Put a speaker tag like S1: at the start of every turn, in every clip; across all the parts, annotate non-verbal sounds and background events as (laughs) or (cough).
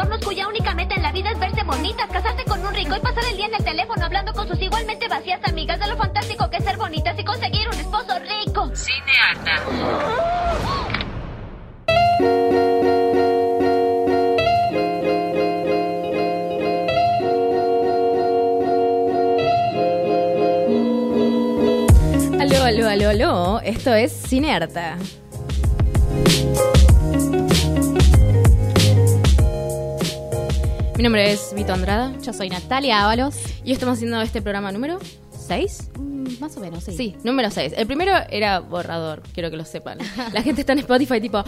S1: Adornos cuya única meta en la vida es verse bonitas, casarse con un rico y pasar el día en el teléfono hablando con sus igualmente vacías amigas de lo fantástico que es ser bonitas y conseguir un esposo rico.
S2: Cineata.
S3: Aló, aló, aló, aló. Esto es Cinearta. Mi nombre es Vito Andrada
S4: Yo soy Natalia Ábalos.
S3: y estamos haciendo este programa número 6.
S4: Mm, más o menos, sí.
S3: Sí, número 6. El primero era borrador, quiero que lo sepan. (laughs) La gente está en Spotify tipo,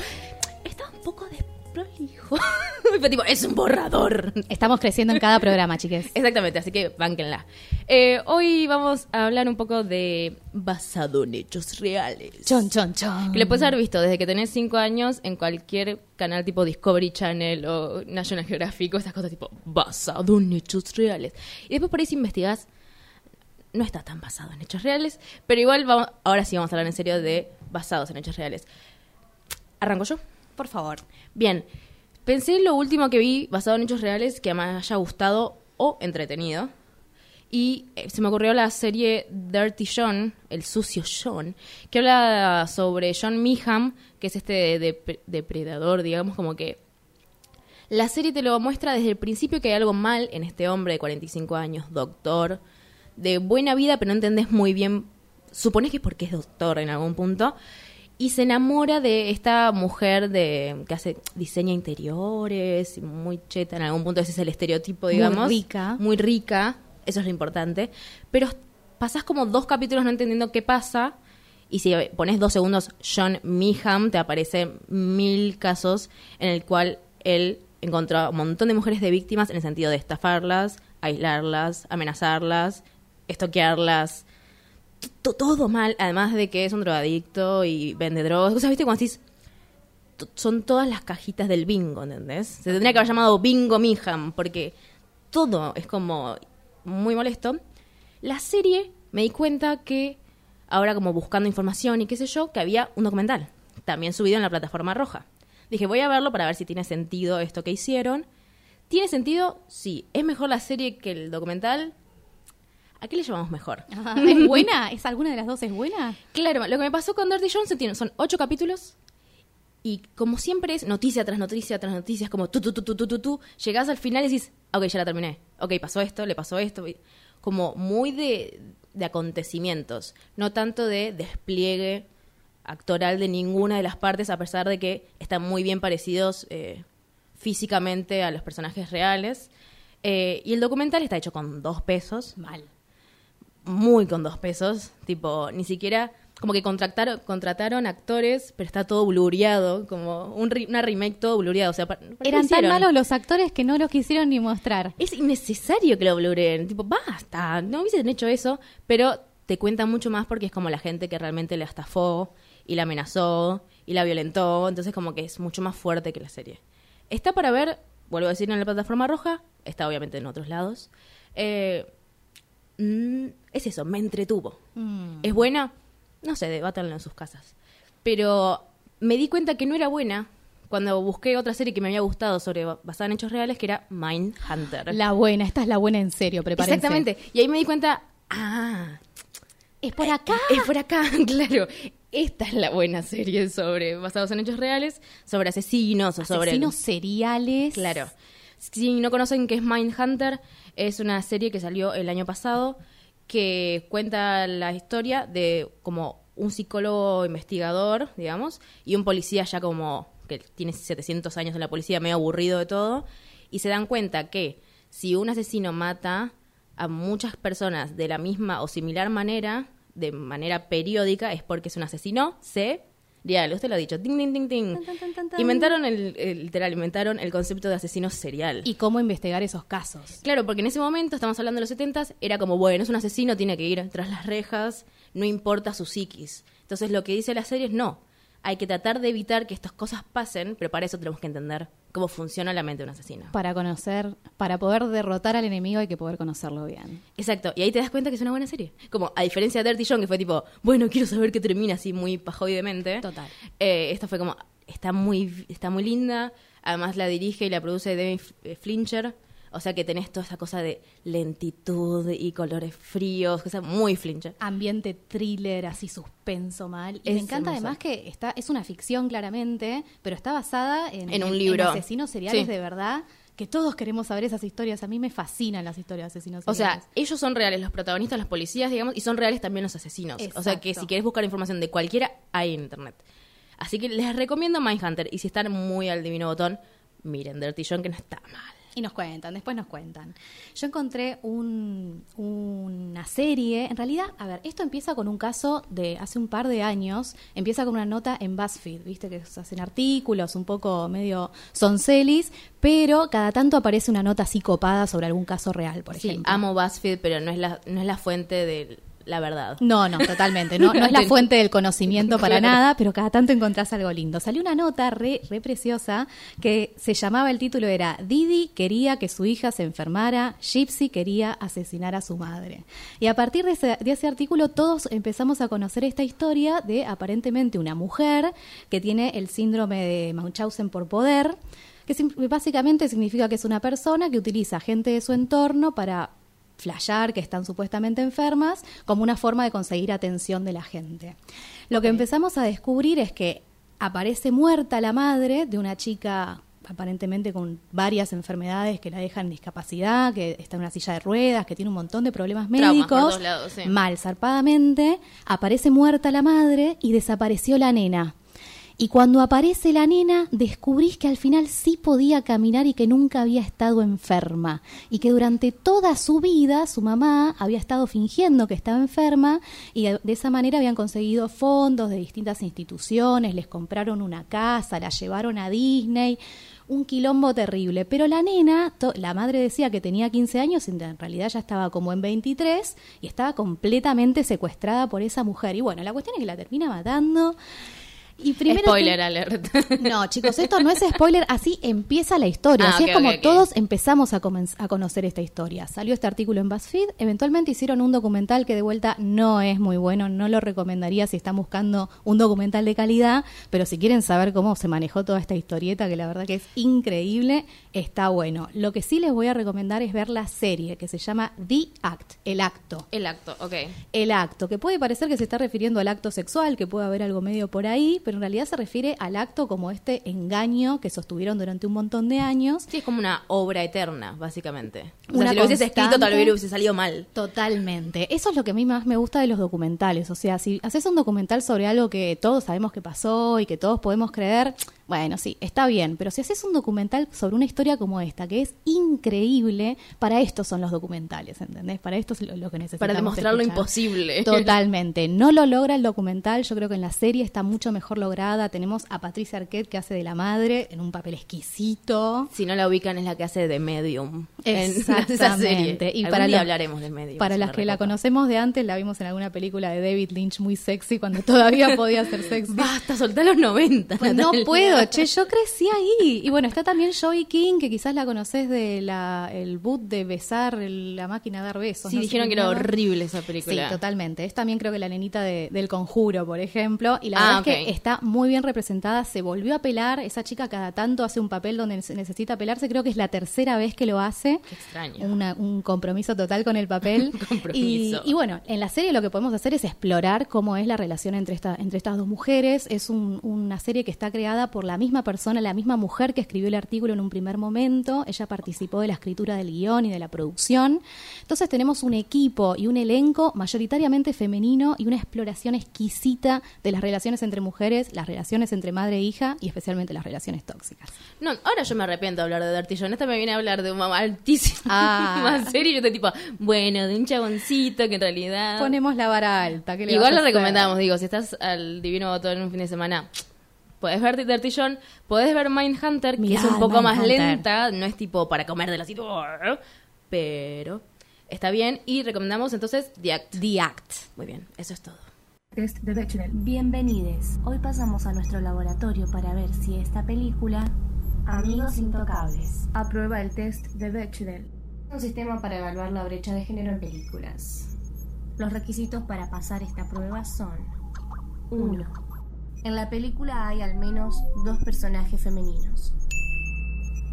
S3: está un poco desprolijo. (laughs) Tipo, es un borrador.
S4: Estamos creciendo en cada programa, chiques. (laughs)
S3: Exactamente, así que bánquenla. Eh, hoy vamos a hablar un poco de basado en hechos reales.
S4: Chon, chon, chon.
S3: Que le puedes haber visto desde que tenés 5 años en cualquier canal tipo Discovery Channel o National Geographic o estas cosas tipo basado en hechos reales. Y después por ahí si investigás, no está tan basado en hechos reales, pero igual vamos, ahora sí vamos a hablar en serio de basados en hechos reales. ¿Arranco yo?
S4: Por favor.
S3: Bien, pensé en lo último que vi basado en hechos reales que me haya gustado o entretenido. Y eh, se me ocurrió la serie Dirty John, el sucio John, que habla sobre John Meeham, que es este dep- depredador, digamos, como que la serie te lo muestra desde el principio que hay algo mal en este hombre de 45 años, doctor, de buena vida, pero no entendés muy bien, suponés que es porque es doctor en algún punto, y se enamora de esta mujer de que hace diseña interiores, muy cheta en algún punto, ese es el estereotipo,
S4: Muy
S3: digamos.
S4: rica.
S3: Muy rica, eso es lo importante, pero pasás como dos capítulos no entendiendo qué pasa. Y si pones dos segundos John Meeham, te aparecen mil casos en el cual él encontró a un montón de mujeres de víctimas en el sentido de estafarlas, aislarlas, amenazarlas, estoquearlas, to- todo mal, además de que es un drogadicto y vende drogas. O sea, ¿viste cuando decís? Son todas las cajitas del bingo, ¿entendés? Se tendría que haber llamado Bingo Miham, porque todo es como muy molesto. La serie me di cuenta que, ahora como buscando información y qué sé yo, que había un documental, también subido en la plataforma roja. Dije, voy a verlo para ver si tiene sentido esto que hicieron. ¿Tiene sentido? Sí. ¿Es mejor la serie que el documental? ¿A qué le llamamos mejor?
S4: Ah, (laughs) ¿Es buena? ¿Es alguna de las dos es buena?
S3: Claro, lo que me pasó con Dirty Johnson tiene, son ocho capítulos y como siempre es noticia tras noticia tras noticia, es como tú, tú, tú, tú, tú, tú, tú, llegás al final y decís, ok, ya la terminé, ok, pasó esto, le pasó esto, como muy de, de acontecimientos, no tanto de despliegue actoral de ninguna de las partes, a pesar de que están muy bien parecidos eh, físicamente a los personajes reales. Eh, y el documental está hecho con dos pesos,
S4: Mal.
S3: Muy con dos pesos, tipo, ni siquiera, como que contrataron, contrataron actores, pero está todo blureado, como un una remake todo blureado, o sea, pa- ¿para qué
S4: Eran tan malos los actores que no los quisieron ni mostrar.
S3: Es innecesario que lo blureen, tipo, basta, no hubiesen hecho eso, pero te cuenta mucho más porque es como la gente que realmente le estafó y la amenazó y la violentó, entonces como que es mucho más fuerte que la serie. Está para ver, vuelvo a decir, en la plataforma roja, está obviamente en otros lados. Eh, mm, es eso, me entretuvo.
S4: Mm.
S3: ¿Es buena? No sé, debátanlo en sus casas. Pero me di cuenta que no era buena cuando busqué otra serie que me había gustado sobre basada en hechos reales, que era Mindhunter.
S4: La buena, esta es la buena en serio, prepárense.
S3: Exactamente. Y ahí me di cuenta, ah,
S4: Es por acá.
S3: es por acá, (laughs) claro. Esta es la buena serie sobre basados en hechos reales, sobre asesinos o sobre
S4: Asesinos seriales.
S3: Claro. Si no conocen qué es Mindhunter, es una serie que salió el año pasado que cuenta la historia de como un psicólogo investigador, digamos, y un policía ya como que tiene 700 años en la policía, medio aburrido de todo, y se dan cuenta que si un asesino mata a muchas personas de la misma o similar manera, de manera periódica, es porque es un asesino serial. Usted lo ha dicho.
S4: Tan, tan, tan, tan.
S3: Inventaron el, el- literal, inventaron el concepto de asesino serial.
S4: Y cómo investigar esos casos.
S3: Claro, porque en ese momento, estamos hablando de los 70 era como, bueno, es un asesino, tiene que ir tras las rejas, no importa su psiquis. Entonces lo que dice la serie es no, hay que tratar de evitar que estas cosas pasen, pero para eso tenemos que entender cómo funciona la mente de un asesino.
S4: Para conocer, para poder derrotar al enemigo hay que poder conocerlo bien.
S3: Exacto, y ahí te das cuenta que es una buena serie. Como a diferencia de Dirty John, que fue tipo, bueno, quiero saber qué termina así muy pajoidemente.
S4: Total.
S3: Eh, esta fue como, está muy, está muy linda. Además la dirige y la produce David Flincher. O sea que tenés toda esa cosa de lentitud y colores fríos, cosa muy Flincher.
S4: Ambiente thriller, así suspenso mal. Y
S3: Es
S4: me encanta además que está, es una ficción claramente, pero está basada en,
S3: En un libro.
S4: asesinos seriales
S3: Sí.
S4: de verdad. Que todos queremos saber esas historias. A mí me fascinan las historias de asesinos
S3: O
S4: seriales.
S3: sea, ellos son reales, los protagonistas, los policías, digamos, y son reales también los asesinos. O sea que si querés buscar información de cualquiera, hay en internet. Así que les recomiendo Mindhunter. Y si están muy al divino botón, miren Dirty John, que no está mal.
S4: Y nos cuentan, después nos cuentan. Yo encontré un- una serie, en realidad, a ver, esto empieza con un caso de hace un par de años, empieza con una nota en BuzzFeed, viste que se hacen artículos un poco medio soncelis, pero cada tanto aparece una nota así copada sobre algún caso real, por
S3: Sí,
S4: ejemplo.
S3: amo BuzzFeed, pero no es la, no es la fuente de la verdad.
S4: No, no, totalmente. No, no es la (laughs) fuente del conocimiento para
S3: Claro.
S4: nada, pero cada tanto encontrás algo lindo. Salió una nota re, re preciosa que se llamaba, el título era Didi quería que su hija se enfermara, Gypsy quería asesinar a su madre. Y a partir de ese, de ese artículo todos empezamos a conocer esta historia de aparentemente una mujer que tiene el síndrome de Munchausen por poder, que básicamente significa que es una persona que utiliza gente de su entorno para flashear que están supuestamente enfermas como una forma de conseguir atención de la gente. Lo que empezamos a descubrir es que aparece muerta la madre de una chica aparentemente con varias enfermedades que la dejan en discapacidad, que está en una silla de ruedas, que tiene un montón de problemas
S3: Traumas
S4: médicos,
S3: todos lados, sí.
S4: mal zarpadamente, aparece muerta la madre y desapareció la nena. Y cuando aparece la nena, descubrís que al final sí podía caminar y que nunca había estado enferma. Y que durante toda su vida su mamá había estado fingiendo que estaba enferma y de esa manera habían conseguido fondos de distintas instituciones, les compraron una casa, la llevaron a Disney. Un quilombo terrible. Pero la nena, la madre decía que tenía 15 años, y en realidad ya estaba como en 23 y estaba completamente secuestrada por esa mujer. Y bueno, la cuestión es que la termina matando. Y primero
S3: Spoiler alert. (laughs)
S4: no, chicos, esto no es spoiler, así empieza la historia.
S3: Ah,
S4: así es como todos empezamos a, a conocer esta historia. Salió este artículo en BuzzFeed, eventualmente hicieron un documental que de vuelta no es muy bueno, no lo recomendaría si están buscando un documental de calidad, pero si quieren saber cómo se manejó toda esta historieta, que la verdad que es increíble, está bueno. Lo que sí les voy a recomendar es ver la serie que se llama The Act, el acto.
S3: El acto, ok.
S4: El acto, que puede parecer que se está refiriendo al acto sexual, que puede haber algo medio por ahí, pero en realidad se refiere al acto como este engaño que sostuvieron durante un montón de años.
S3: Sí, es como una obra eterna, básicamente. O sea,
S4: Una
S3: si lo hubieses escrito, tal vez hubiese salido mal.
S4: Totalmente. Eso es lo que a mí más me gusta de los documentales. O sea, si haces un documental sobre algo que todos sabemos que pasó y que todos podemos creer, bueno, sí, está bien. Pero si haces un documental sobre una historia como esta, que es increíble, para esto son los documentales, ¿entendés? Para esto es lo, lo que necesitamos.
S3: Para demostrar lo imposible.
S4: Totalmente. No lo logra el documental. Yo creo que en la serie está mucho mejor lograda. Tenemos a Patricia Arquette que hace de la madre en un papel exquisito.
S3: Si no la ubican, es la que hace de Medium. en (laughs) esa
S4: Exactamente.
S3: serie.
S4: Y para
S3: día hablaremos de Medium.
S4: Para las que la conocemos de antes, la vimos en alguna película de David Lynch muy sexy cuando todavía podía ser sexy. (laughs)
S3: Basta, soltá los 90.
S4: Pues no puedo, (laughs) che, yo crecí ahí. Y bueno, está también Joey King, que quizás la conoces de la, el boot de besar, el- la máquina de dar besos.
S3: Sí,
S4: ¿no?
S3: dijeron que era horrible esa
S4: Sí,
S3: película.
S4: totalmente. Es también creo que la nenita de- del conjuro, por ejemplo. Y la
S3: Ah,
S4: verdad es que está muy bien representada. Se volvió a pelar. Esa chica cada tanto hace un papel donde necesita pelarse. Creo que es la tercera vez que lo hace.
S3: Qué extraño.
S4: Una- un compromiso total con el papel. (laughs)
S3: Compromiso.
S4: Y, y bueno, en la serie lo que podemos hacer es explorar cómo es la relación entre, esta, entre estas dos mujeres. Es un- una serie que está creada por la misma persona, la misma mujer que escribió el artículo en un primer momento. Ella participó de la escritura del guion y de la producción. Entonces tenemos un equipo y un elenco mayoritariamente femenino y una exploración exquisita de las relaciones entre mujeres, las relaciones entre madre e hija y especialmente las relaciones tóxicas.
S3: No, ahora yo me arrepiento de hablar de Dirty John. Esta me viene a hablar de una altísima
S4: Ah. (laughs)
S3: serie y yo estoy tipo, bueno, de un chaboncito que en realidad...
S4: Ponemos la vara alta. ¿qué le
S3: Igual lo recomendamos, digo, si estás al divino botón un fin de semana, puedes ver Dirty John, puedes ver Mindhunter, que
S4: Mirá,
S3: es un poco más lenta, no es tipo para comer de la pero está bien. Y recomendamos entonces The Act.
S4: The Act.
S3: Muy bien, eso es todo.
S5: Test de Bechdel.
S6: Bienvenidos. Hoy pasamos a nuestro laboratorio para ver si esta película, Amigos Intocables,
S5: Aprueba el test de Bechdel.
S6: un sistema para evaluar la brecha de género en películas. Los requisitos para pasar esta prueba son 1. En la película hay al menos dos personajes femeninos.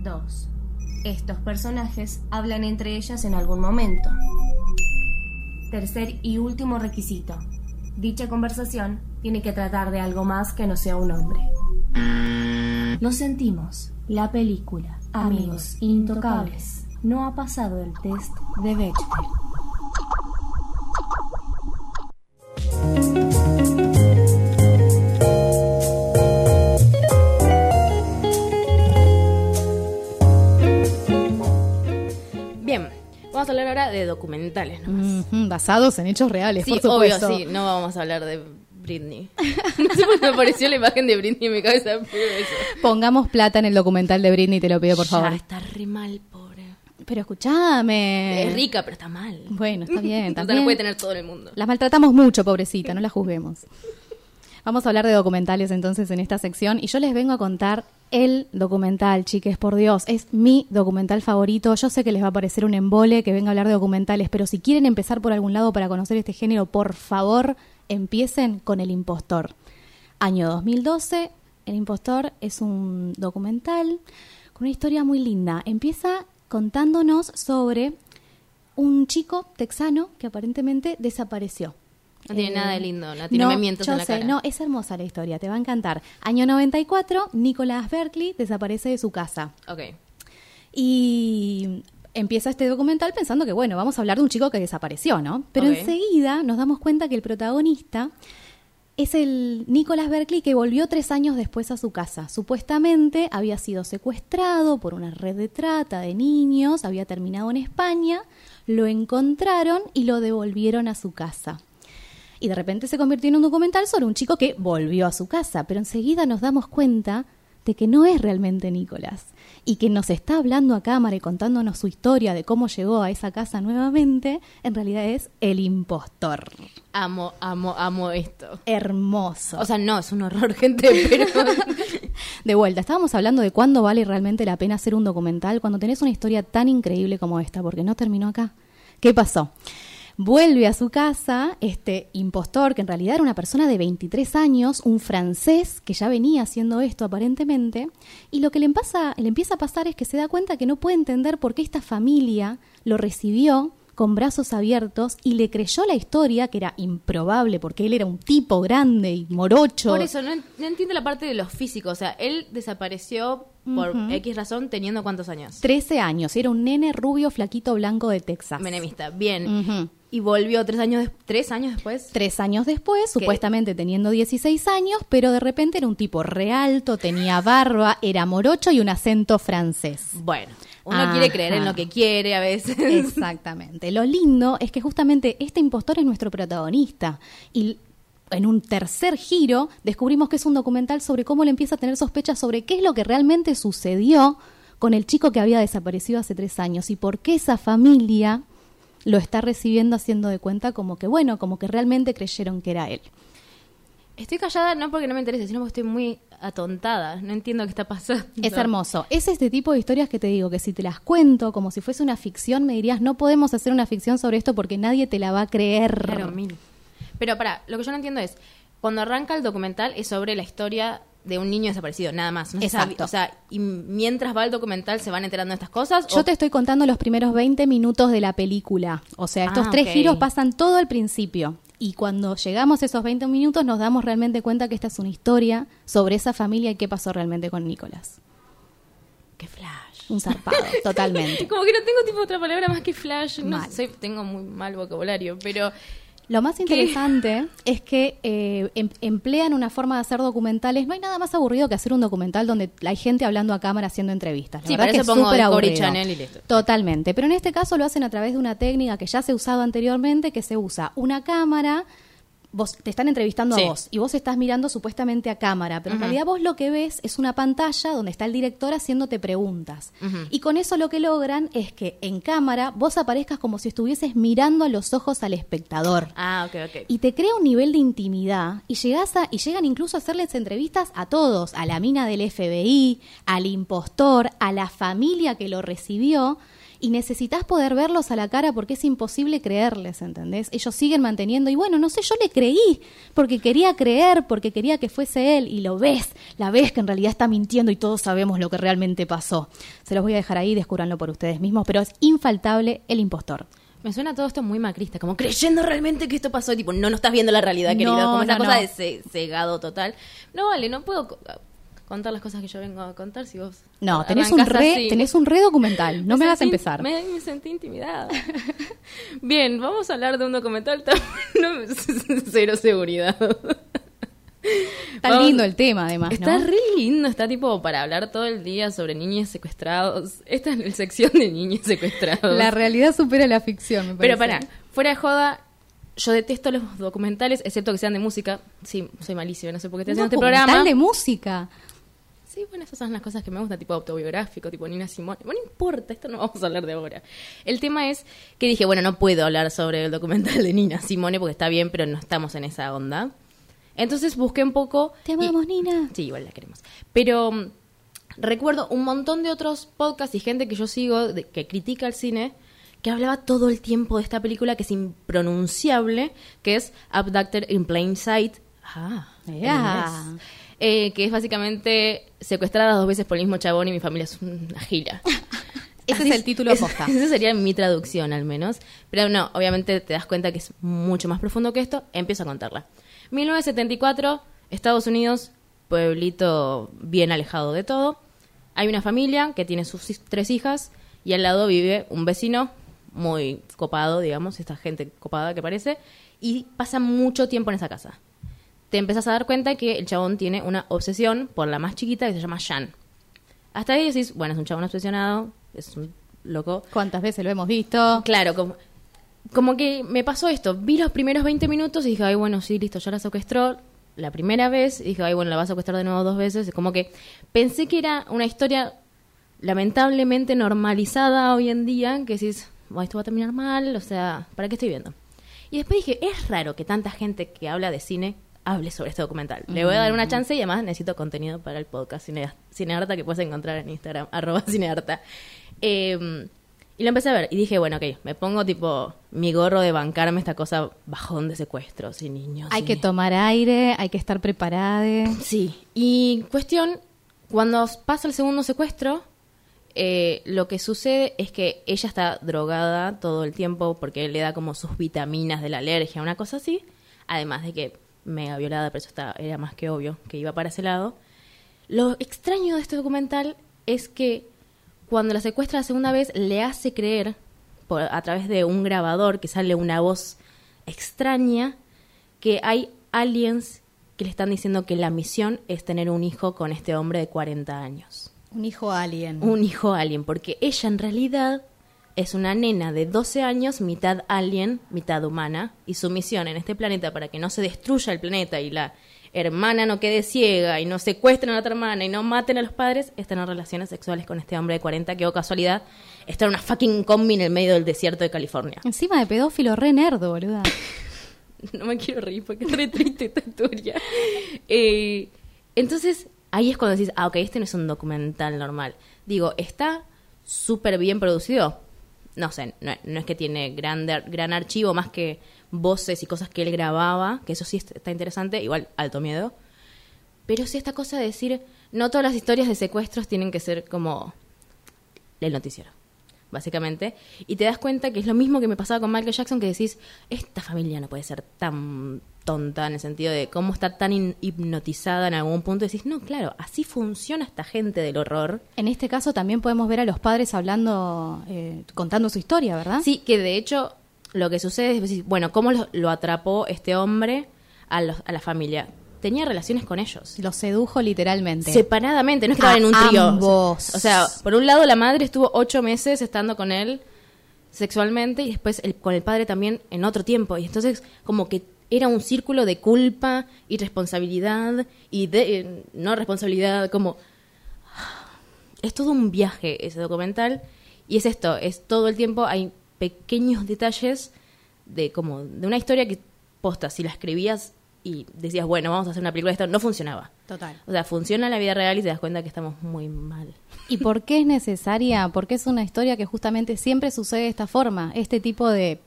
S6: 2. Estos personajes hablan entre ellas en algún momento. Tercer y último requisito. Dicha conversación tiene que tratar de algo más que no sea un hombre. Lo sentimos. La película Amigos Intocables no ha pasado el test de Bechdel.
S3: De documentales. nomás.
S4: Basados en hechos reales,
S3: Sí,
S4: por supuesto.
S3: obvio, sí, no vamos a hablar de Britney. (laughs) no sé por qué apareció la imagen de Britney en mi cabeza.
S4: Pongamos plata en el documental de Britney, te lo pido, por
S3: Ya,
S4: favor.
S3: está re mal, pobre.
S4: Pero escúchame.
S3: Es rica, pero está mal.
S4: Bueno, está bien, (laughs) también.
S3: no puede tener todo el mundo.
S4: Las maltratamos mucho, pobrecita, no la juzguemos. Vamos a hablar de documentales entonces en esta sección y yo les vengo a contar el documental, chiques, por Dios, es mi documental favorito. Yo sé que les va a parecer un embole que venga a hablar de documentales, pero si quieren empezar por algún lado para conocer este género, por favor, empiecen con El Impostor. Año 2012, El Impostor es un documental con una historia muy linda. Empieza contándonos sobre un chico texano que aparentemente desapareció.
S3: No tiene
S4: Eh,
S3: nada de lindo, no tiene me mientas
S4: yo
S3: en la
S4: sé,
S3: cara.
S4: No, es hermosa la historia, te va a encantar. Año 94, Nicolás Berkeley desaparece de su casa.
S3: Ok.
S4: Y empieza este documental pensando que, bueno, vamos a hablar de un chico que desapareció, ¿no? Pero enseguida nos damos cuenta que el protagonista es el Nicolás Berkeley que volvió tres años después a su casa. Supuestamente había sido secuestrado por una red de trata de niños, había terminado en España, lo encontraron y lo devolvieron a su casa. Y de repente se convirtió en un documental sobre un chico que volvió a su casa, pero enseguida nos damos cuenta de que no es realmente Nicolás y que nos está hablando a cámara y contándonos su historia de cómo llegó a esa casa nuevamente, en realidad es el impostor.
S3: Amo, amo, amo esto.
S4: Hermoso.
S3: O sea, no, es un horror, (laughs) gente, pero... (laughs)
S4: de vuelta, estábamos hablando de cuándo vale realmente la pena hacer un documental cuando tenés una historia tan increíble como esta, porque no terminó acá. ¿Qué pasó? Vuelve a su casa este impostor, que en realidad era una persona de 23 años, un francés que ya venía haciendo esto aparentemente, y lo que le, pasa, le empieza a pasar es que se da cuenta que no puede entender por qué esta familia lo recibió con brazos abiertos y le creyó la historia, que era improbable porque él era un tipo grande y morocho.
S3: Por eso, no, en- no entiendo la parte de los físicos. O sea, él desapareció por
S4: Ujú.
S3: X razón teniendo cuántos años.
S4: 13 años, era un nene rubio, flaquito, blanco de Texas.
S3: Menemista. Bien.
S4: Ujú.
S3: Y volvió tres años, tres años después.
S4: Tres años después, supuestamente teniendo 16 años, pero de repente era un tipo re alto, tenía barba, era morocho y un acento francés.
S3: Bueno, uno
S4: Ajá.
S3: quiere creer en lo que quiere a veces.
S4: Exactamente. Lo lindo es que justamente este impostor es nuestro protagonista. Y en un tercer giro descubrimos que es un documental sobre cómo le empieza a tener sospechas sobre qué es lo que realmente sucedió con el chico que había desaparecido hace tres años y por qué esa familia lo está recibiendo haciendo de cuenta como que, bueno, como que realmente creyeron que era él.
S3: Estoy callada no porque no me interese, sino porque estoy muy atontada. No entiendo qué está pasando.
S4: Es hermoso. Es este tipo de historias que te digo que si te las cuento como si fuese una ficción, me dirías, no podemos hacer una ficción sobre esto porque nadie te la va a creer.
S3: Claro, mil. Pero para, lo que yo no entiendo es, cuando arranca el documental es sobre la historia de un niño desaparecido, nada más. No se sabe-
S4: Exacto.
S3: o sea, y mientras va el documental se van enterando de estas cosas.
S4: Yo
S3: o-
S4: te estoy contando los primeros 20 minutos de la película. O sea, estos
S3: Ah,
S4: tres giros pasan todo al principio. Y cuando llegamos a esos 20 minutos nos damos realmente cuenta que esta es una historia sobre esa familia y qué pasó realmente con Nicolás.
S3: Qué flash.
S4: Un zarpado, (laughs) totalmente.
S3: Como que no tengo tipo otra palabra más que flash. No
S4: Mal.
S3: sé, tengo muy mal vocabulario, pero
S4: Lo más interesante es que eh, em- emplean una forma de hacer documentales. No hay nada más aburrido que hacer un documental donde hay gente hablando a cámara haciendo entrevistas. La
S3: Sí,
S4: verdad
S3: para
S4: que
S3: eso
S4: es súper aburrido.
S3: Channel y listo.
S4: Totalmente. Pero en este caso lo hacen a través de una técnica que ya se ha usado anteriormente, que se usa una cámara vos te están entrevistando
S3: Sí.
S4: a vos y vos estás mirando supuestamente a cámara, pero en realidad vos lo que ves es una pantalla donde está el director haciéndote preguntas. Y con eso lo que logran es que en cámara vos aparezcas como si estuvieses mirando a los ojos al espectador.
S3: Ah, ok, ok.
S4: Y te crea un nivel de intimidad y llegás a, y llegan incluso a hacerles entrevistas a todos, a la mina del FBI, al impostor, a la familia que lo recibió. Y necesitas poder verlos a la cara porque es imposible creerles, ¿entendés? Ellos siguen manteniendo, y bueno, no sé, yo le creí, porque quería creer, porque quería que fuese él, y lo ves, la ves que en realidad está mintiendo y todos sabemos lo que realmente pasó. Se los voy a dejar ahí, descúbranlo por ustedes mismos, pero es infaltable el impostor.
S3: Me suena todo esto muy macrista, como creyendo realmente que esto pasó. Tipo, no, no estás viendo la realidad,
S4: No,
S3: querido. Como esa
S4: no,
S3: cosa de ce- cegado total. No, vale, no puedo contar las cosas que yo vengo a contar si vos.
S4: No, tenés un, re,
S3: así.
S4: tenés un re documental, (laughs) no me, hagas
S3: sentí-
S4: empezar.
S3: Me, me sentí intimidada. (laughs) Bien, vamos a hablar de un documental tan- (laughs) no, cero seguridad.
S4: Está
S3: Vamos-
S4: lindo el tema, además,
S3: Está re lindo, está tipo para hablar todo el día sobre niños secuestrados. Esta es la sección de niños secuestrados.
S4: La realidad supera la ficción, me
S3: Pero
S4: parece.
S3: para, fuera de joda, yo detesto los documentales, excepto que sean de música. Sí, soy malísima, no sé por qué estoy haciendo este
S4: documental
S3: programa.
S4: de música.
S3: Sí, bueno, esas son las cosas que me gustan, tipo autobiográfico, tipo Nina Simone. Bueno, no importa, esto no vamos a hablar de ahora. El tema es que dije, bueno, no puedo hablar sobre el documental de Nina Simone porque está bien, pero no estamos en esa onda. Entonces busqué un poco...
S4: Te
S3: y-
S4: amamos, Nina.
S3: Sí, igual la queremos. Pero mm, recuerdo un montón de otros podcasts y gente que yo sigo de- que critica el cine que hablaba todo el tiempo de esta película que es impronunciable, que es Abducted in Plain Sight. Ah, inglés. Eh, que es básicamente secuestrada dos veces por el mismo chabón y mi familia es una gira. (laughs)
S4: Ese
S3: Así
S4: es el título
S3: es-
S4: posta.
S3: Esa sería mi traducción al menos. Pero no, obviamente te das cuenta que es mucho más profundo que esto. Empiezo a contarla. 1974, Estados Unidos, pueblito bien alejado de todo. Hay una familia que tiene sus tres hijas y al lado vive un vecino muy copado, digamos, esta gente copada que parece, y pasa mucho tiempo en esa casa. Te empezás a dar cuenta que el chabón tiene una obsesión por la más chiquita que se llama Jan. Hasta ahí decís, bueno, es un chabón obsesionado, es un loco.
S4: ¿Cuántas veces lo hemos visto?
S3: Claro, como, como que me pasó esto. Vi los primeros 20 minutos y dije, ay, bueno, sí, listo, ya la secuestró la primera vez. Y dije, ay, bueno, la va a secuestrar de nuevo dos veces. Como que pensé que era una historia lamentablemente normalizada hoy en día, que decís, "Bueno, esto va a terminar mal, o sea, ¿para qué estoy viendo? Y después dije, es raro que tanta gente que habla de cine hable sobre este documental. Le voy a dar una chance y además necesito contenido para el podcast Cine, Cinearta que puedes encontrar en Instagram, (laughs) arroba Cinearta. Eh, y lo empecé a ver y dije, bueno, ok, me pongo tipo mi gorro de bancarme esta cosa bajón de secuestros y niños.
S4: Hay
S3: y-
S4: que tomar aire, hay que estar preparada.
S3: Sí, y cuestión, cuando pasa el segundo secuestro, eh, lo que sucede es que ella está drogada todo el tiempo porque él le da como sus vitaminas de la alergia, una cosa así, además de que mega violada, pero eso está, era más que obvio que iba para ese lado. Lo extraño de este documental es que cuando la secuestra la segunda vez le hace creer por, a través de un grabador que sale una voz extraña que hay aliens que le están diciendo que la misión es tener un hijo con este hombre de 40 años.
S4: Un hijo alien.
S3: Un hijo alien, porque ella en realidad es una nena de 12 años, mitad alien, mitad humana, y su misión en este planeta para que no se destruya el planeta y la hermana no quede ciega y no secuestren a la otra hermana y no maten a los padres, es tener relaciones sexuales con este hombre de 40 que, o casualidad, está en una fucking combi en el medio del desierto de California.
S4: Encima de pedófilo re nerdo, boluda. (laughs)
S3: No me quiero reír porque es re triste esta historia. Eh, entonces, ahí es cuando decís, ah, ok, este no es un documental normal. Digo, está súper bien producido. No sé, no, no es que tiene gran, gran archivo más que voces y cosas que él grababa, que eso sí est- está interesante, igual alto miedo. Pero sí esta cosa de decir, no todas las historias de secuestros tienen que ser como el noticiero, básicamente. Y te das cuenta que es lo mismo que me pasaba con Michael Jackson, que decís, esta familia no puede ser tan tonta en el sentido de cómo está tan hipnotizada en algún punto. Decís, no, claro, así funciona esta gente del horror.
S4: En este caso también podemos ver a los padres hablando, eh, contando su historia, ¿verdad?
S3: Sí, que de hecho lo que sucede es, bueno, ¿cómo lo, lo atrapó este hombre a, los- a la familia? Tenía relaciones con ellos.
S4: Los sedujo literalmente.
S3: Separadamente, no es que estaban en un trío.
S4: ambos.
S3: O sea, por un lado la madre estuvo ocho meses estando con él sexualmente y después el- con el padre también en otro tiempo. Y entonces como que era un círculo de culpa y responsabilidad y de eh, no responsabilidad, como es todo un viaje ese documental y es esto, es todo el tiempo hay pequeños detalles de como de una historia que posta si la escribías y decías, bueno, vamos a hacer una película de esto, no funcionaba.
S4: Total.
S3: O sea, funciona en la vida real y te das cuenta que estamos muy mal.
S4: ¿Y por qué es necesaria? Porque es una historia que justamente siempre sucede de esta forma. Este tipo de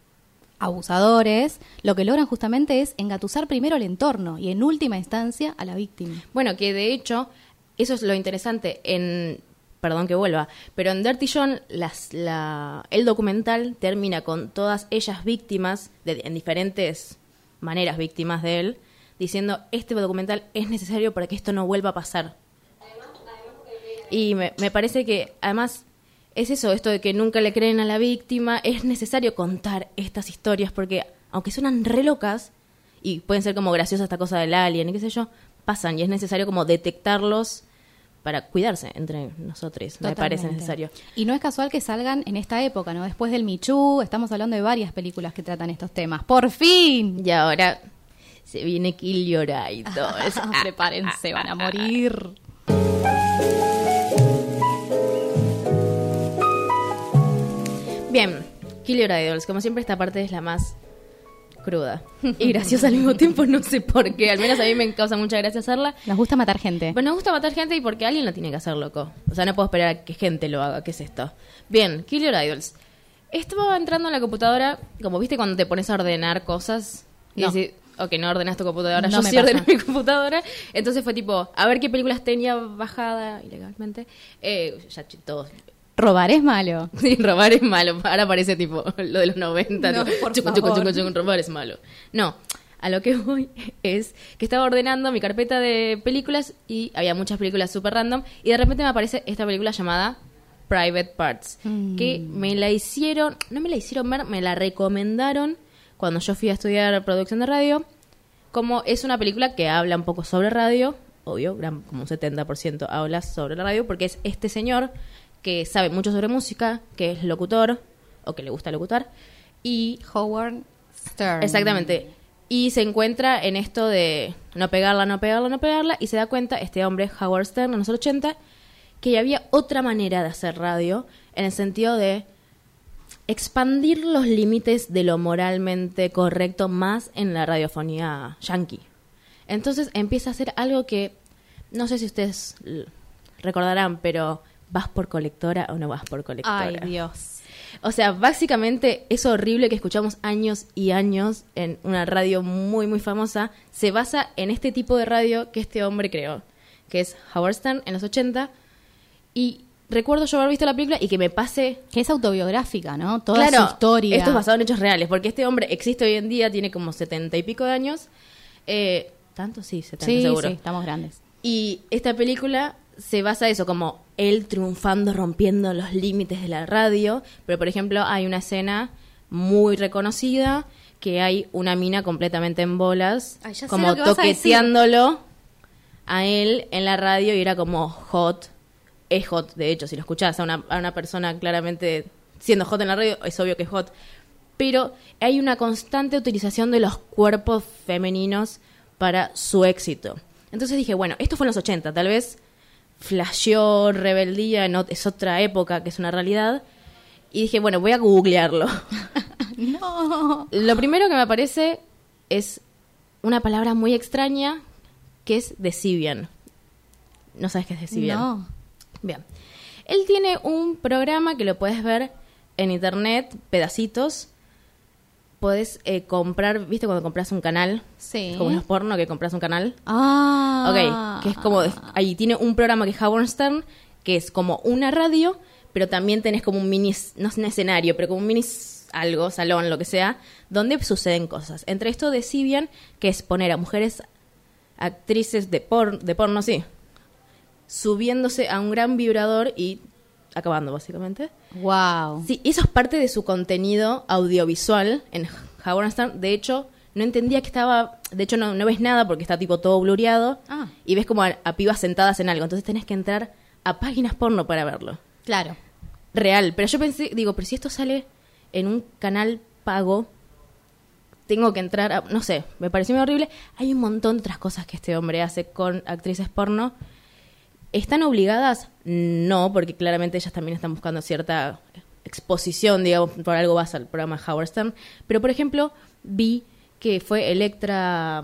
S4: abusadores lo que logran justamente es engatusar primero el entorno y en última instancia a la víctima.
S3: Bueno, que de hecho, eso es lo interesante en perdón que vuelva, pero en Dirty John las, la, el documental termina con todas ellas víctimas, de, en diferentes maneras víctimas de él, diciendo, este documental es necesario para que esto no vuelva a pasar. Y me, me parece que además es eso, esto de que nunca le creen a la víctima, es necesario contar estas historias porque aunque suenan re locas y pueden ser como graciosas esta cosa del alien y qué sé yo, pasan y es necesario como detectarlos para cuidarse entre nosotros, me parece necesario.
S4: Y no es casual que salgan en esta época, ¿no? Después del Michu, estamos hablando de varias películas que tratan estos temas. ¡Por fin!
S3: Y ahora se viene Kill Your. Ah, (laughs) (laughs)
S4: Prepárense, van a morir.
S3: Bien, Kill Your Idols. Como siempre, esta parte es la más cruda y graciosa al mismo tiempo. No sé por qué. Al menos a mí me causa mucha gracia hacerla.
S4: Nos gusta matar gente.
S3: Bueno, me gusta matar gente y porque alguien lo tiene que hacer, loco. O sea, no puedo esperar a que gente lo haga. ¿Qué es esto? Bien, Kill Your Idols. Estaba entrando en la computadora, como viste cuando te pones a ordenar cosas. Y
S4: No.
S3: decís, ok, no ordenas tu computadora,
S4: No
S3: yo sí ordeno mi computadora. Entonces fue tipo, a ver qué películas tenía bajada ilegalmente. Eh, ya todos.
S4: Robar es malo. (laughs)
S3: Sí, robar es malo. Ahora parece tipo lo de los 90.
S4: No,
S3: tipo,
S4: por
S3: chucu,
S4: favor.
S3: chucu, chucu, robar es malo. No, a lo que voy es que estaba ordenando mi carpeta de películas y había muchas películas super random y de repente me aparece esta película llamada Private Parts,
S4: Mm.
S3: que me la hicieron, no me la hicieron ver, me la recomendaron cuando yo fui a estudiar producción de radio, como es una película que habla un poco sobre radio, obvio, gran, como un 70% habla sobre la radio, porque es este señor que sabe mucho sobre música, que es locutor, o que le gusta locutar, y
S4: Howard Stern.
S3: Exactamente. Y se encuentra en esto de no pegarla, no pegarla, no pegarla, y se da cuenta, este hombre, Howard Stern, en los 80, que había otra manera de hacer radio, en el sentido de expandir los límites de lo moralmente correcto más en la radiofonía yankee. Entonces empieza a hacer algo que, no sé si ustedes recordarán, pero vas por colectora o no vas por colectora.
S4: Ay, Dios.
S3: O sea, básicamente es horrible que escuchamos años y años en una radio muy, muy famosa. Se basa en este tipo de radio que este hombre creó, que es Howard Stern en los 80. Y recuerdo yo haber visto la película y que me pase...
S4: Que es autobiográfica, ¿no? Toda
S3: claro,
S4: su historia.
S3: esto es basado en hechos reales, porque este hombre existe hoy en día, tiene como setenta y pico de años. Eh, ¿Tanto? Sí, setenta
S4: Sí,
S3: seguro.
S4: sí, estamos grandes.
S3: Y esta película se basa eso, como él triunfando, rompiendo los límites de la radio. Pero, por ejemplo, hay una escena muy reconocida que hay una mina completamente en bolas,
S4: Ay,
S3: como
S4: a
S3: toqueteándolo a él en la radio y era como hot. Es hot, de hecho, si lo escuchás a una, a una persona claramente siendo hot en la radio, es obvio que es hot. Pero hay una constante utilización de los cuerpos femeninos para su éxito. Entonces dije, bueno, esto fue en los 80, tal vez flasheó, rebeldía, no, es otra época que es una realidad. Y dije, bueno, voy a googlearlo. (laughs)
S4: No.
S3: Lo primero que me aparece es una palabra muy extraña que es Decibian. ¿No sabes qué es Decibian?
S4: No.
S3: Bien. Él tiene un programa que lo puedes ver en internet, pedacitos. Podés eh, comprar, ¿viste cuando compras un canal?
S4: Sí.
S3: Como los porno que compras un canal.
S4: Ah.
S3: Ok, que es como, ahí tiene un programa que es Howard Stern, que es como una radio, pero también tenés como un mini, no es un escenario, pero como un mini algo, salón, lo que sea, donde suceden cosas. Entre esto de Sibian, que es poner a mujeres actrices de, por, de porno, sí, subiéndose a un gran vibrador y acabando, básicamente.
S4: Wow.
S3: Sí, eso es parte de su contenido audiovisual en Howard Stern. De hecho, no entendía que estaba. De hecho, no, no ves nada porque está tipo todo blureado.
S4: Ah.
S3: Y ves como a, a pibas sentadas en algo. Entonces tenés que entrar a páginas porno para verlo.
S4: Claro.
S3: Real. Pero yo pensé, digo, pero si esto sale en un canal pago, tengo que entrar a, no sé, me pareció muy horrible. Hay un montón de otras cosas que este hombre hace con actrices porno. ¿Están obligadas? No, porque claramente ellas también están buscando cierta exposición, digamos, por algo vas al programa Howard Stern. Pero, por ejemplo, vi que fue Electra,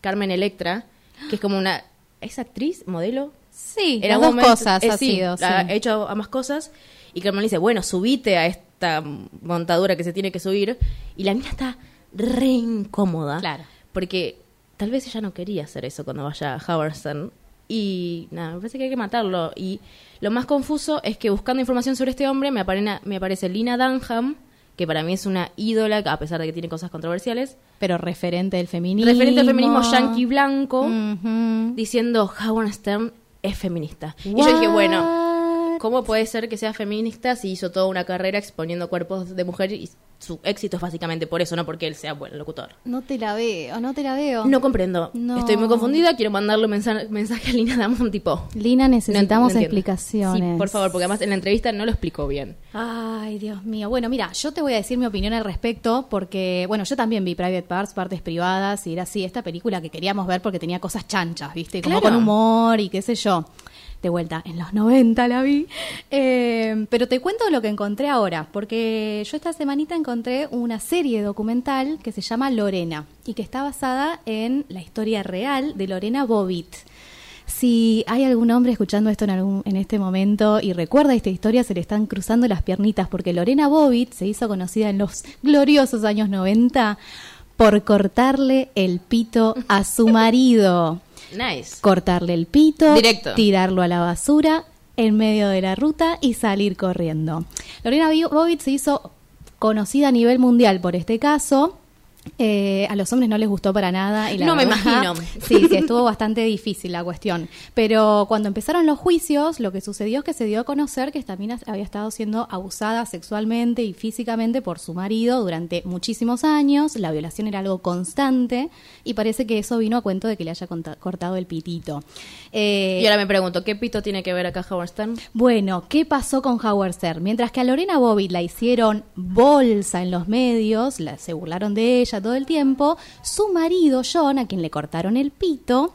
S3: Carmen Electra, que es como una, ¿es actriz, modelo?
S4: Sí, las
S3: algún
S4: dos
S3: momento-
S4: cosas
S3: eh,
S4: ha
S3: sí,
S4: sido. sí.
S3: Ha hecho ambas cosas. Y Carmen le dice, bueno, subite a esta montadura que se tiene que subir. Y la mina está re incómoda.
S4: Claro.
S3: Porque tal vez ella no quería hacer eso cuando vaya a Howard Stern. Y nada, me parece que hay que matarlo. Y lo más confuso es que buscando información sobre este hombre me, aparena- me aparece Lina Dunham, que para mí es una ídola, a pesar de que tiene cosas controversiales.
S4: Pero referente del feminismo.
S3: Referente al feminismo yanqui blanco,
S4: Ujú.
S3: diciendo Howard Stern es feminista. Y yo dije, bueno? ¿Cómo puede ser que sea feminista si hizo toda una carrera exponiendo cuerpos de mujer y su éxito es básicamente por eso, no porque él sea buen locutor?
S4: No te la veo, no te la veo.
S3: No comprendo.
S4: No.
S3: Estoy muy confundida. Quiero mandarle un mensaje, mensaje a Lina Damon tipo...
S4: Lina, necesitamos
S3: no
S4: explicaciones.
S3: Sí, por favor, porque además en la entrevista no lo explicó bien.
S4: Ay, Dios mío. Bueno, mira, yo te voy a decir mi opinión al respecto porque, bueno, yo también vi Private Parts, partes privadas, y era así, esta película que queríamos ver porque tenía cosas chanchas, ¿viste? Como
S3: Claro.
S4: con humor y qué sé yo. De vuelta, en los 90 la vi. Eh, pero te cuento lo que encontré ahora, porque yo esta semanita encontré una serie documental que se llama Lorena y que está basada en la historia real de Lorena Bobbitt. Si hay algún hombre escuchando esto en, algún, en este momento y recuerda esta historia, se le están cruzando las piernitas porque Lorena Bobbitt se hizo conocida en los gloriosos años 90 por cortarle el pito a su marido.
S3: Nice.
S4: Cortarle el pito,
S3: Directo.
S4: tirarlo a la basura en medio de la ruta y salir corriendo. Lorena Bobbitt se hizo conocida a nivel mundial por este caso. Eh, a los hombres no les gustó para nada. Y la
S3: No me imagino. (laughs)
S4: Sí, sí, estuvo bastante difícil la cuestión. Pero cuando empezaron los juicios, lo que sucedió es que se dio a conocer que esta mina había estado siendo abusada sexualmente y físicamente por su marido durante muchísimos años. La violación era algo constante y parece que eso vino a cuento de que le haya cortado el pitito. Eh,
S3: Y ahora me pregunto, ¿qué pito tiene que ver acá Howard Stern?
S4: bueno, ¿qué pasó con Howard Stern? Mientras que a Lorena Bobbitt la hicieron bolsa en los medios, la, se burlaron de ella todo el tiempo, su marido John, a quien le cortaron el pito,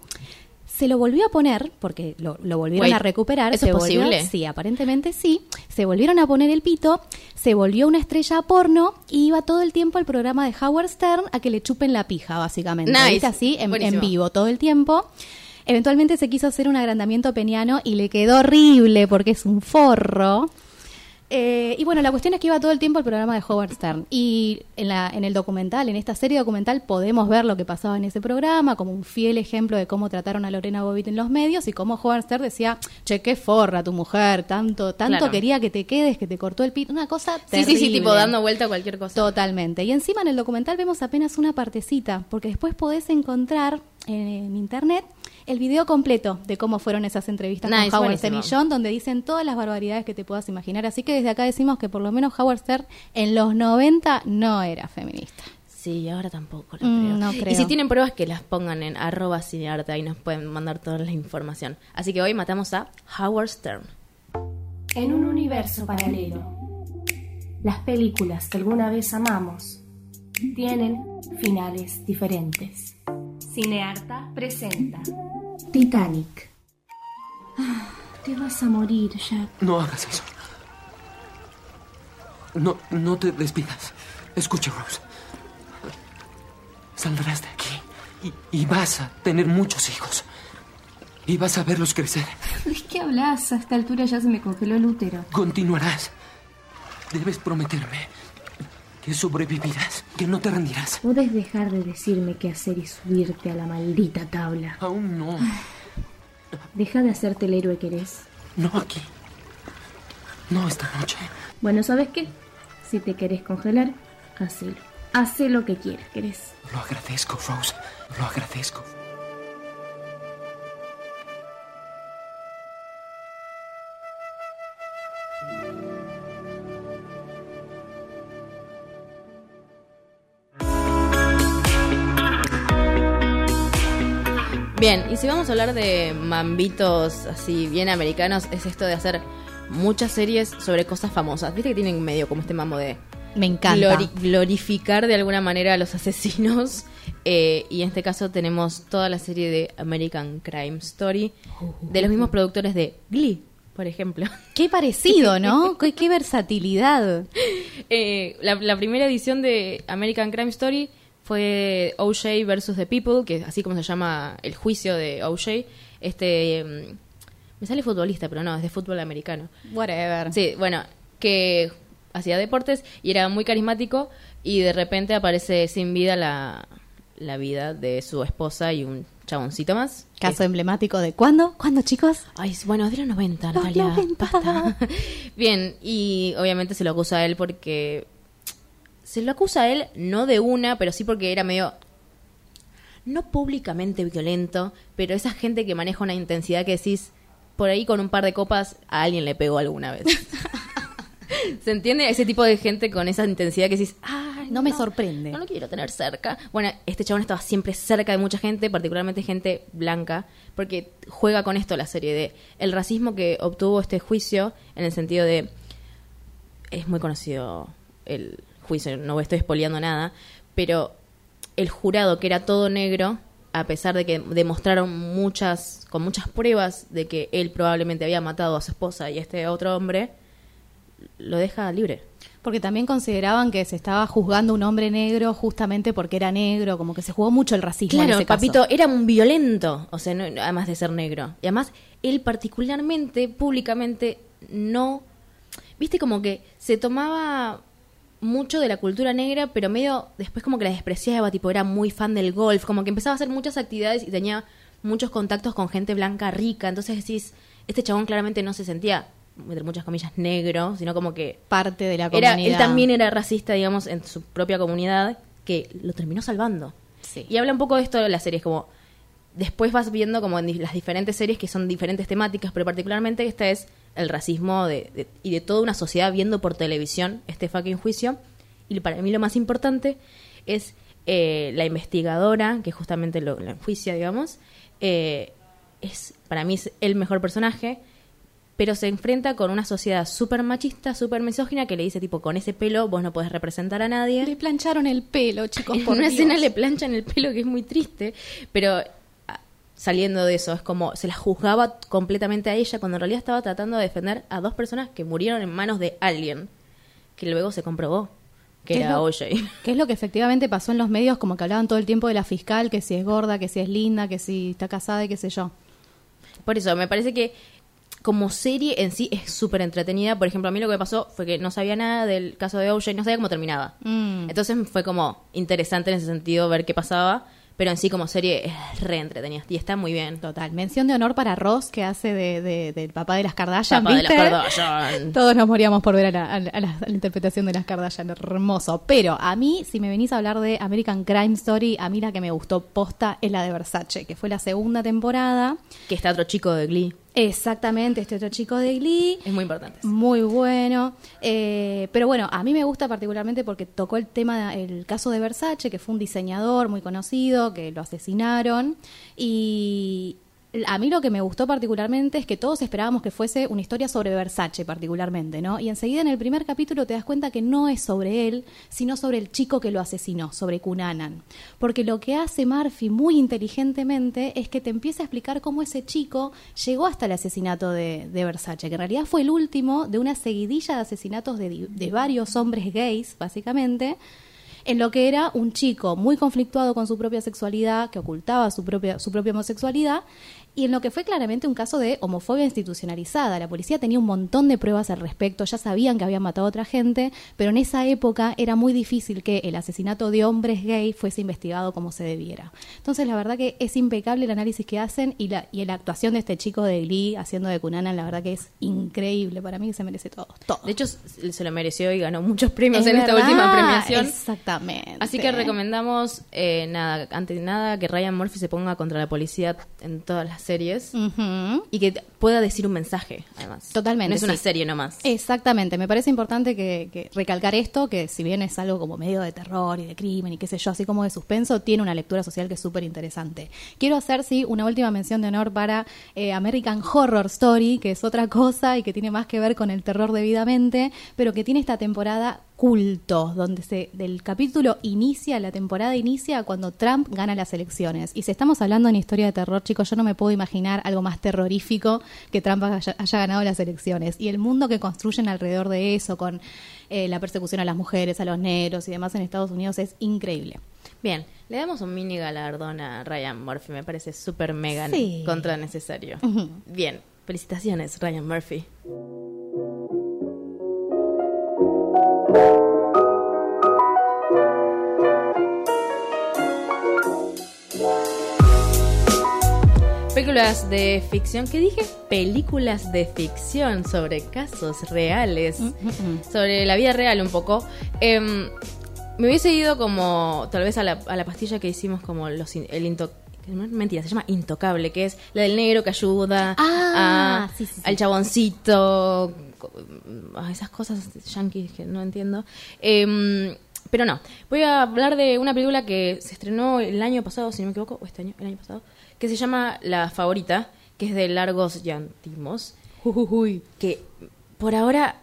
S4: se lo volvió a poner, porque lo, lo volvieron
S3: Wait,
S4: a recuperar.
S3: ¿eso
S4: se
S3: es
S4: volvió-
S3: posible?
S4: sí, aparentemente sí. Se volvieron a poner el pito, se volvió una estrella porno y iba todo el tiempo al programa de Howard Stern a que le chupen la pija, básicamente.
S3: Nice.
S4: Así, en, en vivo todo el tiempo. Eventualmente se quiso hacer un agrandamiento peniano y le quedó horrible porque es un forro. Eh, y bueno, la cuestión es que iba todo el tiempo al programa de Howard Stern. Y en, la, en el documental, en esta serie documental, podemos ver lo que pasaba en ese programa, como un fiel ejemplo de cómo trataron a Lorena Bobbitt en los medios y cómo Howard Stern decía, che, qué forra tu mujer, tanto, tanto
S3: Claro.
S4: quería que te quedes, que te cortó el pito. Una cosa
S3: Sí,
S4: terrible.
S3: sí, sí, tipo dando vuelta a cualquier cosa.
S4: Totalmente. Y encima en el documental vemos apenas una partecita, porque después podés encontrar en internet el video completo de cómo fueron esas entrevistas
S3: Nice,
S4: con Howard Stern y. John, donde dicen todas las barbaridades que te puedas imaginar. Así que desde acá decimos que por lo menos Howard Stern en los 90 no era feminista.
S3: Sí, ahora tampoco lo
S4: Mm, no creo.
S3: Y si tienen pruebas, que las pongan en arroba cinearte, ahí nos pueden mandar toda la información. Así que hoy matamos a Howard Stern.
S6: En un universo paralelo, las películas que alguna vez amamos tienen finales diferentes. Cinearta presenta Titanic. Ah, Te vas a morir, Jack.
S7: No hagas eso. No, no te despidas. Escucha, Rose. Saldrás de aquí y, y vas a tener muchos hijos. Y vas a verlos crecer.
S6: ¿De qué hablas? A esta altura ya se me congeló el útero.
S7: Continuarás. Debes prometerme que sobrevivirás, que no te rendirás.
S6: ¿Puedes dejar de decirme qué hacer y subirte a la maldita tabla?
S7: Aún no.
S6: Deja de hacerte el héroe que eres.
S7: No aquí. No esta noche.
S6: Bueno, ¿sabes qué? Si te querés congelar, hacelo. Hacé lo que quieras, ¿querés?
S7: Lo agradezco, Rose. Lo agradezco.
S3: Bien, y si vamos a hablar de mambitos así bien americanos, es esto de hacer muchas series sobre cosas famosas. Viste que tienen medio como este mambo de
S4: Me encanta.
S3: glori- glorificar de alguna manera a los (laughs) asesinos. Eh, y en este caso tenemos toda la serie de American Crime Story, de los mismos productores de Glee, por ejemplo. (laughs)
S4: Qué parecido, ¿no? (laughs) qué, qué versatilidad.
S3: Eh, la, la primera edición de American Crime Story fue OJ versus The People, que así como se llama el juicio de OJ. Este, mm, me sale futbolista, pero no, es de fútbol americano.
S4: Whatever.
S3: Sí, bueno, que hacía deportes y era muy carismático y de repente aparece sin vida la, la vida de su esposa y un chaboncito más.
S4: Caso emblemático de ¿cuándo? ¿Cuándo, chicos?
S3: Ay, bueno, de los 90,
S4: Los
S3: Natalia.
S4: 90.
S3: Basta. (laughs) Bien, y obviamente se lo acusa a él porque... Se lo acusa a él no de una, pero sí porque era medio... No públicamente violento, pero esa gente que maneja una intensidad que decís, por ahí con un par de copas a alguien le pegó alguna vez. (laughs) ¿Se entiende? Ese tipo de gente con esa intensidad que decís, ay,
S4: No me sorprende.
S3: No lo quiero tener cerca. Bueno, este chabón estaba siempre cerca de mucha gente, particularmente gente blanca, porque juega con esto la serie de el racismo que obtuvo este juicio en el sentido de es muy conocido el juicio, no estoy espoleando nada, pero el jurado que era todo negro, a pesar de que demostraron muchas con muchas pruebas de que él probablemente había matado a su esposa y a este otro hombre, lo deja libre.
S4: Porque también consideraban que se estaba juzgando un hombre negro justamente porque era negro, como que se jugó mucho el racismo en
S3: Claro,
S4: caso.
S3: papito, era un violento, o sea, no- además de ser negro. Y además, él particularmente, públicamente, no... Viste, como que se tomaba mucho de la cultura negra, pero medio después como que la despreciaba, tipo, era muy fan del golf, como que empezaba a hacer muchas actividades y tenía muchos contactos con gente blanca rica. Entonces decís, este chabón claramente no se sentía, entre muchas comillas, negro, sino como que
S4: Parte de la
S3: era,
S4: comunidad.
S3: él también era racista, digamos, en su propia comunidad, que lo terminó salvando.
S4: Sí.
S3: Y habla un poco de esto de las series, como después vas viendo como en las diferentes series que son diferentes temáticas, pero particularmente esta es el racismo de, de- y de toda una sociedad viendo por televisión este fucking juicio. Y para mí lo más importante es eh, la investigadora, que justamente lo, lo enjuicia, digamos, eh, es para mí es el mejor personaje, pero se enfrenta con una sociedad súper machista, súper misógina, que le dice tipo, con ese pelo vos no podés representar a nadie.
S4: Le plancharon el pelo, chicos,
S3: En
S4: por
S3: una
S4: Dios.
S3: escena le planchan el pelo que es muy triste, pero saliendo de eso, es como se la juzgaba completamente a ella cuando en realidad estaba tratando de defender a dos personas que murieron en manos de alguien, que luego se comprobó que
S4: ¿Qué es
S3: era OJ. (laughs)
S4: Que es lo que efectivamente pasó en los medios, como que hablaban todo el tiempo de la fiscal, que si es gorda, que si es linda, que si está casada y qué sé yo.
S3: Por eso, me parece que como serie en sí es súper entretenida. Por ejemplo, a mí lo que me pasó fue que no sabía nada del caso de OJ, no sabía cómo terminaba.
S4: Mm.
S3: Entonces fue como interesante en ese sentido ver qué pasaba, pero en sí como serie es re entretenida y está muy bien.
S4: Total. Mención de honor para Ross, que hace de, de- del papá de las Kardashian,
S3: Papá de las. Kardashian.
S4: Todos nos moríamos por ver a la, a la- a la- a la interpretación de las Kardashian, hermoso. Pero a mí, si me venís a hablar de American Crime Story, a mí la que me gustó posta es la de Versace, que fue la segunda temporada.
S3: Que está otro chico de Glee.
S4: Exactamente, este otro chico de Glee.
S3: Es muy importante.
S4: Muy bueno. Eh, pero bueno, a mí me gusta particularmente porque tocó el tema, el caso de Versace, que fue un diseñador muy conocido, que lo asesinaron. Y a mí lo que me gustó particularmente es que todos esperábamos que fuese una historia sobre Versace particularmente, ¿no? Y enseguida en el primer capítulo te das cuenta que no es sobre él, sino sobre el chico que lo asesinó, sobre Cunanan. Porque lo que hace Murphy muy inteligentemente es que te empieza a explicar cómo ese chico llegó hasta el asesinato de, Versace, que en realidad fue el último de una seguidilla de asesinatos de, de varios hombres gays, básicamente, en lo que era un chico muy conflictuado con su propia sexualidad, que ocultaba su propia, su propia homosexualidad, y en lo que fue claramente un caso de homofobia institucionalizada. La policía tenía un montón de pruebas al respecto, ya sabían que habían matado a otra gente, pero en esa época era muy difícil que el asesinato de hombres gay fuese investigado como se debiera. Entonces, la verdad que es impecable el análisis que hacen y la, y la actuación de este chico de Glee haciendo de Cunanan, la verdad que es increíble. Para mí que se merece todo. todo.
S3: De hecho, se lo mereció y ganó muchos premios
S4: Es
S3: en esta última premiación.
S4: Exactamente.
S3: Así que recomendamos, eh, nada, antes de nada, que Ryan Murphy se ponga contra la policía en todas las series y que pueda decir un mensaje, además.
S4: Totalmente,
S3: No es una serie nomás.
S4: Exactamente, me parece importante que, que recalcar esto, que si bien es algo como medio de terror y de crimen y qué sé yo, así como de suspenso, tiene una lectura social que es súper interesante. Quiero hacer, sí, una última mención de honor para eh, American Horror Story, que es otra cosa y que tiene más que ver con el terror debidamente, pero que tiene esta temporada culto, donde se del capítulo inicia, la temporada inicia cuando Trump gana las elecciones. Y si estamos hablando en historia de terror, chicos, yo no me puedo imaginar algo más terrorífico que Trump haya, haya ganado las elecciones. Y el mundo que construyen alrededor de eso, con eh, la persecución a las mujeres, a los negros y demás en Estados Unidos, es increíble.
S3: Bien, le damos un mini galardón a Ryan Murphy, me parece súper mega
S4: Sí.
S3: contra necesario. Bien, felicitaciones, Ryan Murphy. Películas de ficción, ¿qué dije? Películas de ficción sobre casos reales, sobre la vida real un poco. Em, me hubiese ido como, tal vez a la, a la pastilla que hicimos como los, el into, no, mentira, se llama Intocable, que es la del negro que ayuda
S4: Ah,
S3: a-
S4: sí, sí, sí.
S3: al chaboncito, a esas cosas yankees que no entiendo. Em, pero no, voy a hablar de una película que se estrenó el año pasado, si no me equivoco, o este año, el año pasado, que se llama La Favorita, que es de Largos Llantimos, que por ahora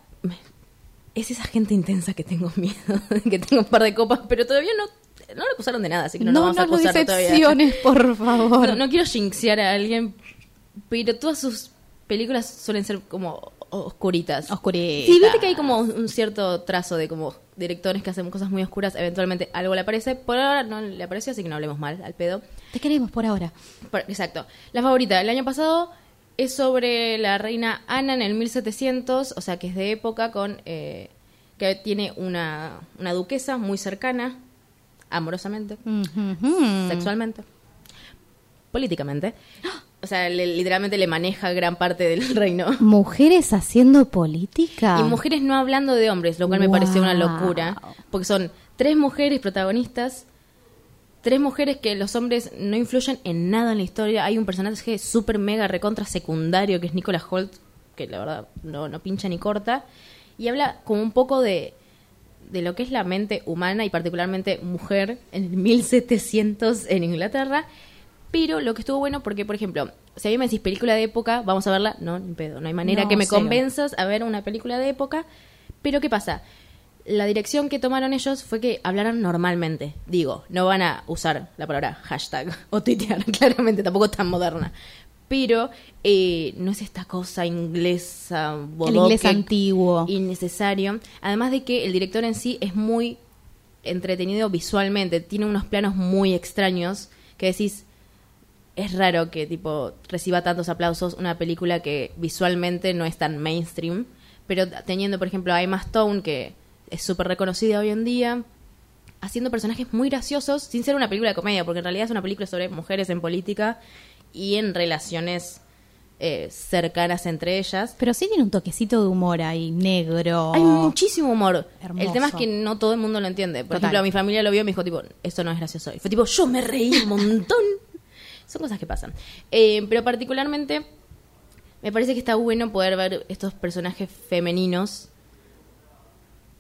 S3: es esa gente intensa que tengo miedo, (laughs) que tengo un par de copas, pero todavía no, no lo acusaron de nada, así que no, lo
S4: No
S3: vamos a
S4: nos lo
S3: acusar todavía.
S4: por (laughs) favor.
S3: No, no quiero jinxear a alguien, pero todas sus películas suelen ser como oscuritas.
S4: Oscuritas.
S3: Sí, viste que hay como un cierto trazo de como directores que hacen cosas muy oscuras, eventualmente algo le aparece. Por ahora no le apareció, así que no hablemos mal, al pedo.
S4: Te queremos por ahora.
S3: Por- exacto. La favorita del año pasado es sobre la reina Ana en el 1700, o sea que es de época con eh, que tiene una, una duquesa muy cercana, amorosamente, sexualmente, políticamente. O sea, le- literalmente le maneja gran parte del (laughs) reino.
S4: Mujeres haciendo política.
S3: Y mujeres no hablando de hombres, lo cual me pareció una locura. Porque son tres mujeres protagonistas, tres mujeres que los hombres no influyen en nada en la historia. Hay un personaje súper mega recontra secundario que es Nicolas Holt, que la verdad no, no pincha ni corta. Y habla como un poco de, de lo que es la mente humana y particularmente mujer en el 1700 en Inglaterra. Pero lo que estuvo bueno porque, por ejemplo, si a mí me decís película de época, vamos a verla, no, ni pedo, no hay manera
S4: No,
S3: que me
S4: cero.
S3: convenzas a ver una película de época. Pero ¿qué pasa? La dirección que tomaron ellos fue que hablaran normalmente. Digo, no van a usar la palabra hashtag (laughs) o tuitear, (laughs) claramente, tampoco tan moderna. Pero eh, no es esta cosa inglesa,
S4: El inglés
S3: bodoque,
S4: antiguo.
S3: innecesario. Además de que el director en sí es muy entretenido visualmente, tiene unos planos muy extraños que decís, es raro que tipo reciba tantos aplausos una película que visualmente no es tan mainstream, pero teniendo por ejemplo a Emma Stone que es súper reconocida hoy en día, haciendo personajes muy graciosos sin ser una película de comedia, porque en realidad es una película sobre mujeres en política y en relaciones eh, cercanas entre ellas.
S4: Pero sí tiene un toquecito de humor ahí, negro.
S3: Hay muchísimo humor.
S4: Hermoso.
S3: El tema es que no todo el mundo lo entiende. Por
S4: Total.
S3: ejemplo, mi familia lo vio y me dijo, tipo, esto no es gracioso. Y fue tipo, yo me reí un montón. (laughs) Son cosas que pasan. Eh, pero particularmente, me parece que está bueno poder ver estos personajes femeninos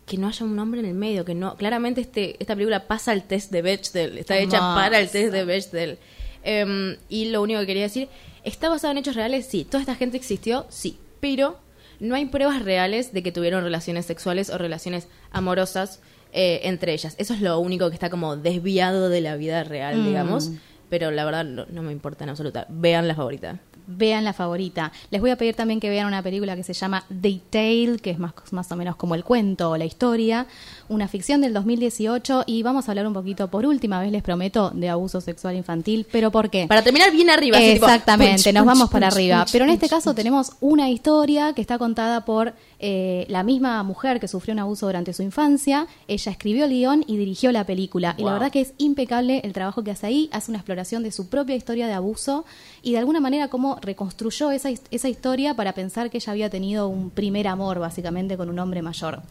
S3: que no haya un hombre en el medio, que no, claramente este, esta película pasa el test de Bechdel, está hecha para el test de Bechdel. Em, y lo único que quería decir, ¿está basado en hechos reales? Sí. ¿Toda esta gente existió? Sí. Pero no hay pruebas reales de que tuvieron relaciones sexuales o relaciones amorosas eh, entre ellas. Eso es lo único que está como desviado de la vida real,
S4: Mm.
S3: digamos. Pero la verdad no, no me importa en absoluta. Vean la favorita.
S4: Vean la favorita. Les voy a pedir también que vean una película que se llama The Tale, que es más, más o menos como el cuento o la historia, una ficción del 2018 y vamos a hablar un poquito por última vez, les prometo, de abuso sexual infantil. ¿Pero por qué?
S3: Para terminar bien arriba. así tipo,
S4: Exactamente,
S3: punch,
S4: nos
S3: punch,
S4: vamos para arriba. Pero en este caso tenemos una historia que está contada por eh, la misma mujer que sufrió un abuso durante su infancia. Ella escribió el guion y dirigió la película. Y la verdad que es impecable el trabajo que hace ahí. Hace una exploración de su propia historia de abuso y de alguna manera cómo reconstruyó esa, esa historia para pensar que ella había tenido un primer amor, básicamente, con un hombre mayor.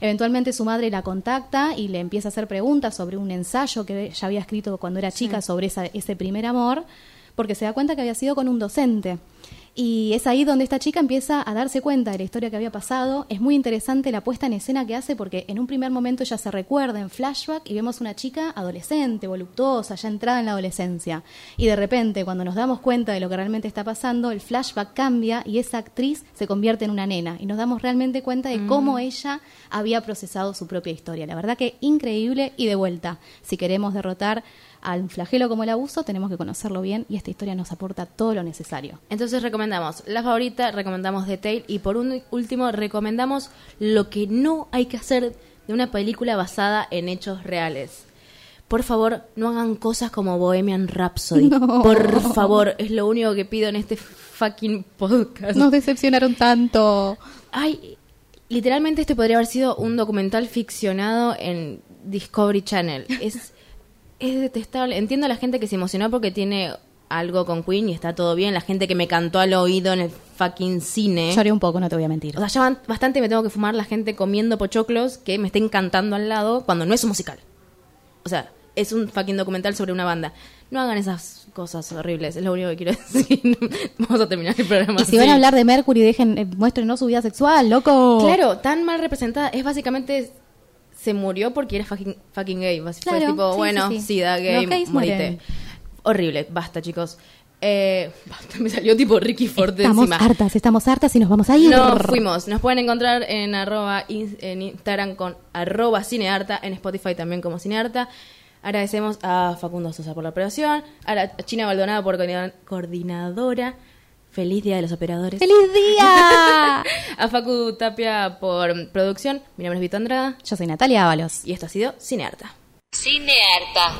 S4: Eventualmente su madre la contacta y le empieza a hacer preguntas sobre un ensayo que ella había escrito cuando era chica sobre esa- ese primer amor, porque se da cuenta que había sido con un docente. Y es ahí donde esta chica empieza a darse cuenta de la historia que había pasado. Es muy interesante la puesta en escena que hace porque en un primer momento ella se recuerda en flashback y vemos una chica adolescente, voluptuosa, ya entrada en la adolescencia. Y de repente, cuando nos damos cuenta de lo que realmente está pasando, el flashback cambia y esa actriz se convierte en una nena. Y nos damos realmente cuenta de cómo ella había procesado su propia historia. La verdad que increíble y de vuelta. Si queremos derrotar al flagelo como el abuso, tenemos que conocerlo bien y esta historia nos aporta todo lo necesario.
S3: Entonces recomendamos la favorita, recomendamos The Tale y por un último recomendamos lo que no hay que hacer de una película basada en hechos reales. Por favor, no hagan cosas como Bohemian Rhapsody. (laughs)
S4: No.
S3: Por favor, es lo único que pido en este fucking podcast.
S4: Nos decepcionaron tanto.
S3: Ay, literalmente este podría haber sido un documental ficcionado en Discovery Channel. Es, es detestable. Entiendo a la gente que se emocionó porque tiene algo con Queen y está todo bien. La gente que me cantó al oído en el fucking cine.
S4: Lloré un poco, no te voy a mentir.
S3: O sea, ya bastante me tengo que fumar la gente comiendo pochoclos que me estén cantando al lado cuando no es un musical. O sea, es un fucking documental sobre una banda. No hagan esas cosas horribles, es lo único que quiero (laughs) decir. Vamos a terminar el programa.
S4: Y si van a hablar de Mercury, dejen, eh, muéstrenos su vida sexual, loco.
S3: Claro, tan mal representada. Es básicamente. Se murió porque era fucking, fucking gay. Fue
S4: Claro,
S3: tipo,
S4: sí,
S3: bueno,
S4: sí, sí.
S3: sida, gay,
S4: gays
S3: morite. Horrible, basta, chicos. Eh, (laughs) basta, me salió tipo Ricky Ford
S4: Estamos
S3: encima.
S4: hartas, estamos hartas y nos vamos a ir.
S3: No, fuimos. Nos pueden encontrar en arroba en Instagram con arroba cinearta, en Spotify también como cinearta. Agradecemos a Facundo Sosa por la operación, a la China Baldonado por coordina- coordinadora. Feliz Día de los Operadores.
S4: ¡Feliz día! (laughs)
S3: A Facu Tapia por producción. Mi nombre es Vito Andrada
S4: Yo soy Natalia Ábalos.
S3: y esto ha sido Cinearta.
S2: Cinearta.